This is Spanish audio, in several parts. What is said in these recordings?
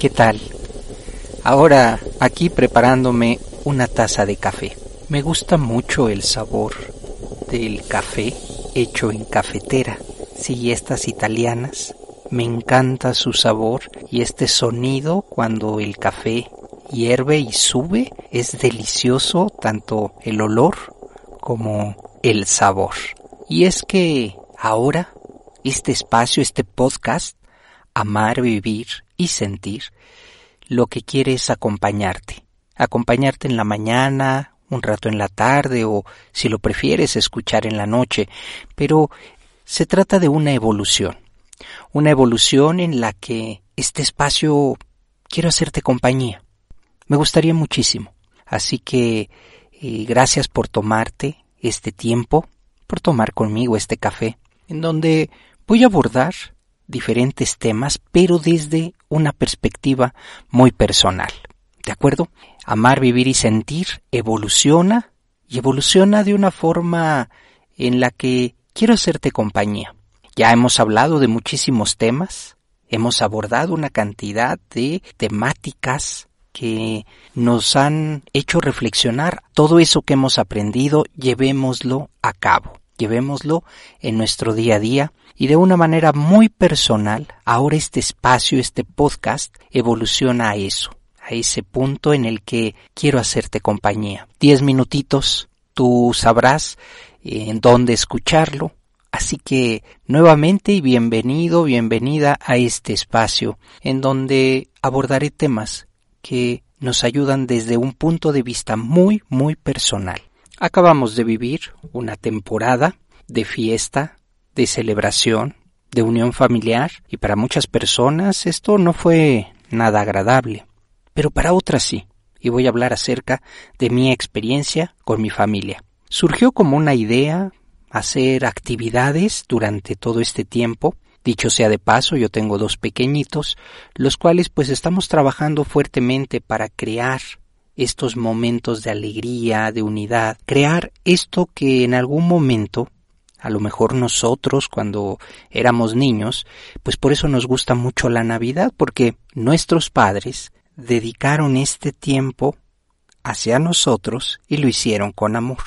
¿Qué tal? Ahora aquí preparándome una taza de café. Me gusta mucho el sabor del café hecho en cafetera. Sí, estas italianas. Me encanta su sabor y este sonido cuando el café hierve y sube es delicioso tanto el olor como el sabor. Y es que ahora este espacio, este podcast, Amar, Vivir y sentir, lo que quiere es acompañarte. Acompañarte en la mañana, un rato en la tarde o, si lo prefieres, escuchar en la noche. Pero se trata de una evolución. Una evolución en la que este espacio quiero hacerte compañía. Me gustaría muchísimo. Así que eh, gracias por tomarte este tiempo, por tomar conmigo este café, en donde voy a abordar diferentes temas, pero desde una perspectiva muy personal. ¿De acuerdo? Amar, vivir y sentir evoluciona y evoluciona de una forma en la que quiero hacerte compañía. Ya hemos hablado de muchísimos temas, hemos abordado una cantidad de temáticas que nos han hecho reflexionar todo eso que hemos aprendido, llevémoslo a cabo, llevémoslo en nuestro día a día y de una manera muy personal, ahora este espacio, este podcast, evoluciona a eso, a ese punto en el que quiero hacerte compañía. Diez minutitos, tú sabrás eh, en dónde escucharlo. Así que nuevamente y bienvenido, bienvenida a este espacio en donde abordaré temas que nos ayudan desde un punto de vista muy, muy personal. Acabamos de vivir una temporada de fiesta, de celebración, de unión familiar, y para muchas personas esto no fue nada agradable, pero para otras sí, y voy a hablar acerca de mi experiencia con mi familia. Surgió como una idea hacer actividades durante todo este tiempo, Dicho sea de paso, yo tengo dos pequeñitos, los cuales pues estamos trabajando fuertemente para crear estos momentos de alegría, de unidad, crear esto que en algún momento a lo mejor nosotros cuando éramos niños, pues por eso nos gusta mucho la Navidad, porque nuestros padres dedicaron este tiempo hacia nosotros y lo hicieron con amor.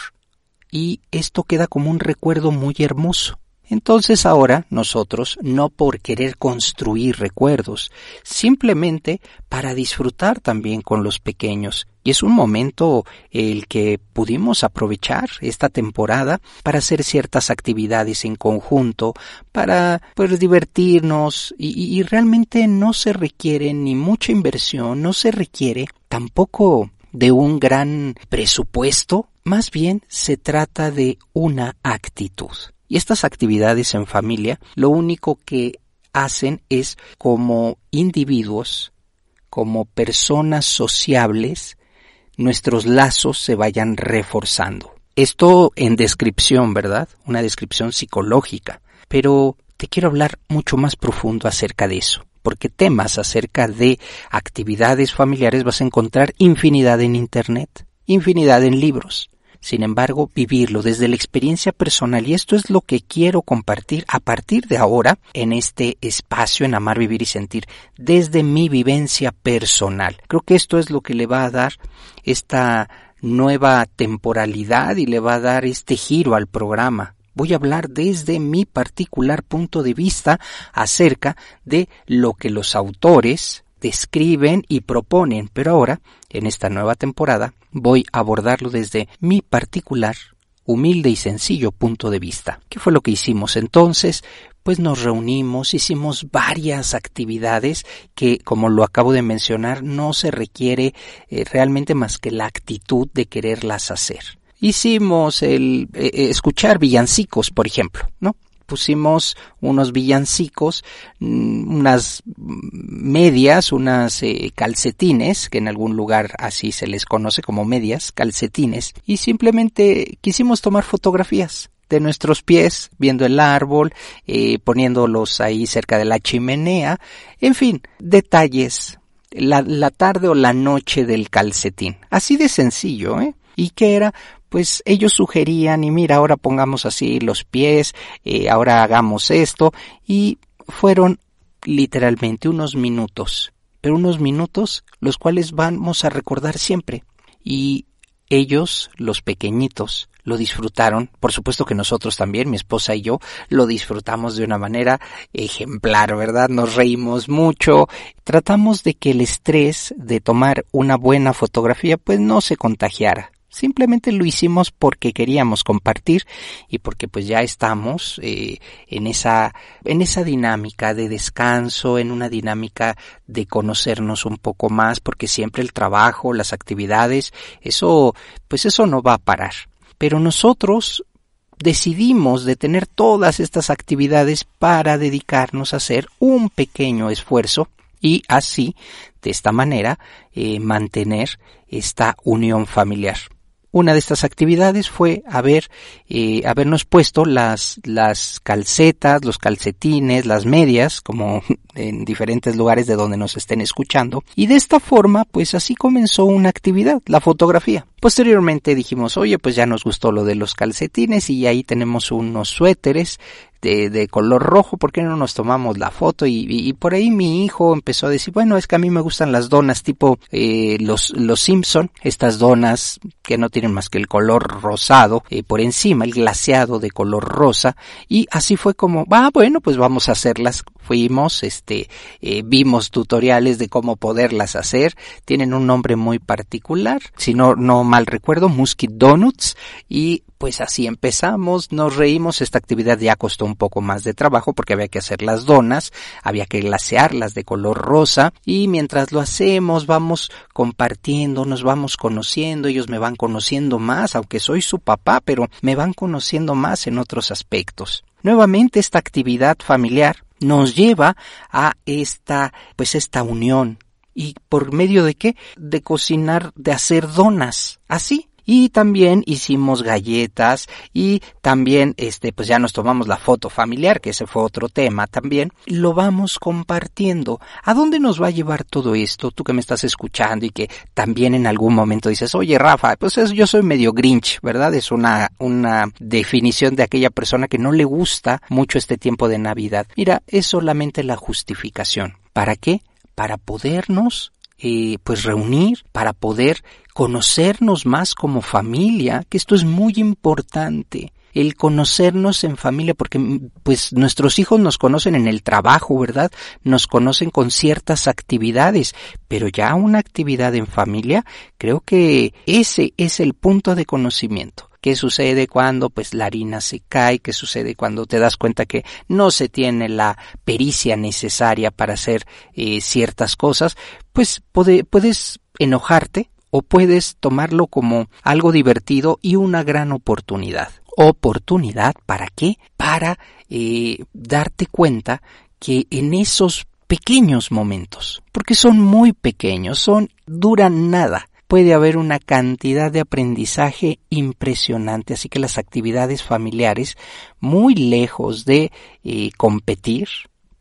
Y esto queda como un recuerdo muy hermoso. Entonces ahora nosotros, no por querer construir recuerdos, simplemente para disfrutar también con los pequeños. Y es un momento el que pudimos aprovechar esta temporada para hacer ciertas actividades en conjunto, para pues, divertirnos y, y realmente no se requiere ni mucha inversión, no se requiere tampoco de un gran presupuesto, más bien se trata de una actitud. Y estas actividades en familia lo único que hacen es como individuos, como personas sociables, nuestros lazos se vayan reforzando. Esto en descripción, ¿verdad? Una descripción psicológica. Pero te quiero hablar mucho más profundo acerca de eso, porque temas acerca de actividades familiares vas a encontrar infinidad en Internet, infinidad en libros sin embargo, vivirlo desde la experiencia personal y esto es lo que quiero compartir a partir de ahora en este espacio en Amar, Vivir y Sentir, desde mi vivencia personal. Creo que esto es lo que le va a dar esta nueva temporalidad y le va a dar este giro al programa. Voy a hablar desde mi particular punto de vista acerca de lo que los autores describen y proponen, pero ahora, en esta nueva temporada, voy a abordarlo desde mi particular, humilde y sencillo punto de vista. ¿Qué fue lo que hicimos entonces? Pues nos reunimos, hicimos varias actividades que, como lo acabo de mencionar, no se requiere eh, realmente más que la actitud de quererlas hacer. Hicimos el eh, eh, escuchar villancicos, por ejemplo, ¿no? Pusimos unos villancicos, mm, unas medias, unas eh, calcetines, que en algún lugar así se les conoce como medias, calcetines, y simplemente quisimos tomar fotografías de nuestros pies, viendo el árbol, eh, poniéndolos ahí cerca de la chimenea, en fin, detalles, la, la tarde o la noche del calcetín. Así de sencillo, ¿eh? ¿Y qué era? Pues ellos sugerían y mira, ahora pongamos así los pies, eh, ahora hagamos esto y fueron literalmente unos minutos, pero unos minutos los cuales vamos a recordar siempre. Y ellos, los pequeñitos, lo disfrutaron, por supuesto que nosotros también, mi esposa y yo, lo disfrutamos de una manera ejemplar, ¿verdad? Nos reímos mucho, tratamos de que el estrés de tomar una buena fotografía pues no se contagiara. Simplemente lo hicimos porque queríamos compartir y porque pues ya estamos eh, en esa en esa dinámica de descanso, en una dinámica de conocernos un poco más, porque siempre el trabajo, las actividades, eso pues eso no va a parar. Pero nosotros decidimos detener todas estas actividades para dedicarnos a hacer un pequeño esfuerzo y así, de esta manera, eh, mantener esta unión familiar. Una de estas actividades fue haber, eh, habernos puesto las, las calcetas, los calcetines, las medias, como en diferentes lugares de donde nos estén escuchando. Y de esta forma, pues así comenzó una actividad, la fotografía. Posteriormente dijimos, oye, pues ya nos gustó lo de los calcetines y ahí tenemos unos suéteres de, color rojo, ¿por qué no nos tomamos la foto? Y, por ahí mi hijo empezó a decir, bueno, es que a mí me gustan las donas tipo eh, los, los Simpson, estas donas que no tienen más que el color rosado eh, por encima, el glaseado de color rosa, y así fue como, ah, bueno, pues vamos a hacerlas. Fuimos, este, eh, vimos tutoriales de cómo poderlas hacer, tienen un nombre muy particular, si no, no mal recuerdo, Musky Donuts, y pues así empezamos, nos reímos, esta actividad ya costó un poco más de trabajo porque había que hacer las donas, había que glasearlas de color rosa y mientras lo hacemos vamos compartiendo, nos vamos conociendo, ellos me van conociendo más, aunque soy su papá, pero me van conociendo más en otros aspectos. Nuevamente esta actividad familiar nos lleva a esta, pues esta unión. ¿Y por medio de qué? De cocinar, de hacer donas. Así, y también hicimos galletas y también este pues ya nos tomamos la foto familiar que ese fue otro tema también. Lo vamos compartiendo. A dónde nos va a llevar todo esto tú que me estás escuchando y que también en algún momento dices oye Rafa pues yo soy medio grinch verdad es una una definición de aquella persona que no le gusta mucho este tiempo de Navidad. Mira es solamente la justificación. Para qué para podernos eh, pues reunir para poder conocernos más como familia, que esto es muy importante el conocernos en familia, porque pues nuestros hijos nos conocen en el trabajo, ¿verdad? Nos conocen con ciertas actividades, pero ya una actividad en familia, creo que ese es el punto de conocimiento. ¿Qué sucede cuando pues la harina se cae? ¿Qué sucede cuando te das cuenta que no se tiene la pericia necesaria para hacer eh, ciertas cosas? Pues puedes enojarte o puedes tomarlo como algo divertido y una gran oportunidad. Oportunidad para qué? Para eh, darte cuenta que en esos pequeños momentos, porque son muy pequeños, son duran nada, puede haber una cantidad de aprendizaje impresionante, así que las actividades familiares, muy lejos de eh, competir,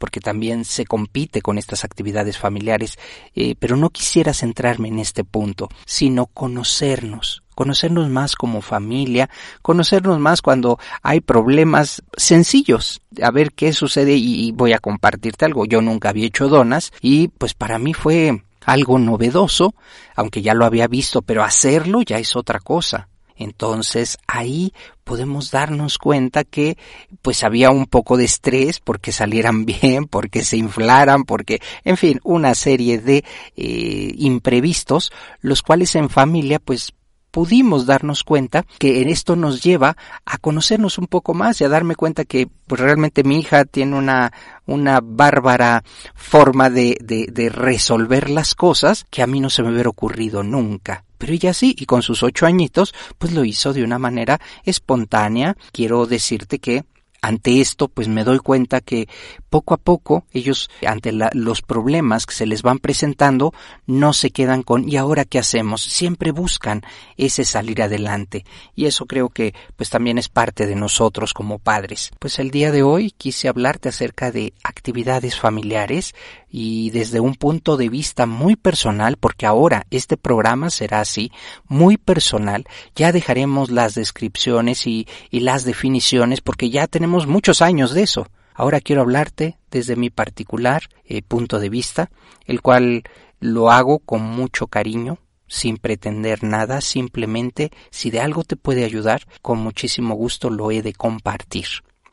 porque también se compite con estas actividades familiares, eh, pero no quisiera centrarme en este punto, sino conocernos, conocernos más como familia, conocernos más cuando hay problemas sencillos, a ver qué sucede y voy a compartirte algo. Yo nunca había hecho donas y pues para mí fue algo novedoso, aunque ya lo había visto, pero hacerlo ya es otra cosa. Entonces ahí podemos darnos cuenta que pues había un poco de estrés porque salieran bien, porque se inflaran, porque en fin, una serie de eh, imprevistos, los cuales en familia pues pudimos darnos cuenta que esto nos lleva a conocernos un poco más y a darme cuenta que pues realmente mi hija tiene una, una bárbara forma de, de, de resolver las cosas que a mí no se me hubiera ocurrido nunca pero ella sí, y con sus ocho añitos, pues lo hizo de una manera espontánea. Quiero decirte que ante esto, pues me doy cuenta que poco a poco ellos, ante los problemas que se les van presentando, no se quedan con ¿y ahora qué hacemos? Siempre buscan ese salir adelante. Y eso creo que pues también es parte de nosotros como padres. Pues el día de hoy quise hablarte acerca de actividades familiares y desde un punto de vista muy personal, porque ahora este programa será así, muy personal, ya dejaremos las descripciones y, y las definiciones porque ya tenemos muchos años de eso. Ahora quiero hablarte desde mi particular eh, punto de vista, el cual lo hago con mucho cariño, sin pretender nada, simplemente si de algo te puede ayudar, con muchísimo gusto lo he de compartir.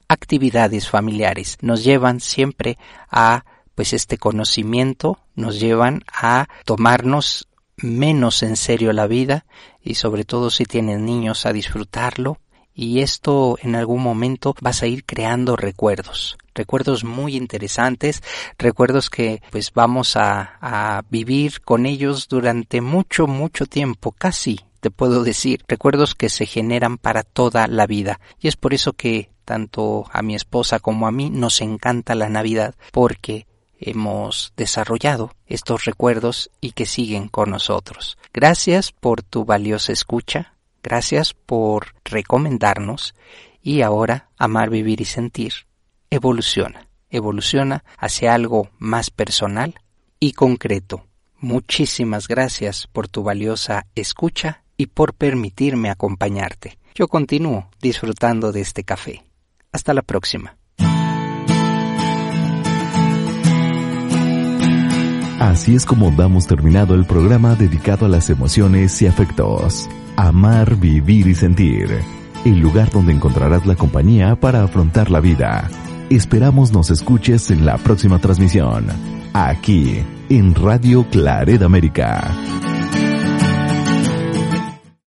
Actividades familiares nos llevan siempre a pues este conocimiento, nos llevan a tomarnos menos en serio la vida y sobre todo si tienen niños a disfrutarlo, y esto en algún momento vas a ir creando recuerdos, recuerdos muy interesantes, recuerdos que pues vamos a, a vivir con ellos durante mucho, mucho tiempo, casi te puedo decir, recuerdos que se generan para toda la vida. Y es por eso que tanto a mi esposa como a mí nos encanta la Navidad, porque hemos desarrollado estos recuerdos y que siguen con nosotros. Gracias por tu valiosa escucha. Gracias por recomendarnos y ahora amar, vivir y sentir evoluciona, evoluciona hacia algo más personal y concreto. Muchísimas gracias por tu valiosa escucha y por permitirme acompañarte. Yo continúo disfrutando de este café. Hasta la próxima. Así es como damos terminado el programa dedicado a las emociones y afectos. Amar, vivir y sentir. El lugar donde encontrarás la compañía para afrontar la vida. Esperamos nos escuches en la próxima transmisión. Aquí, en Radio Claret América.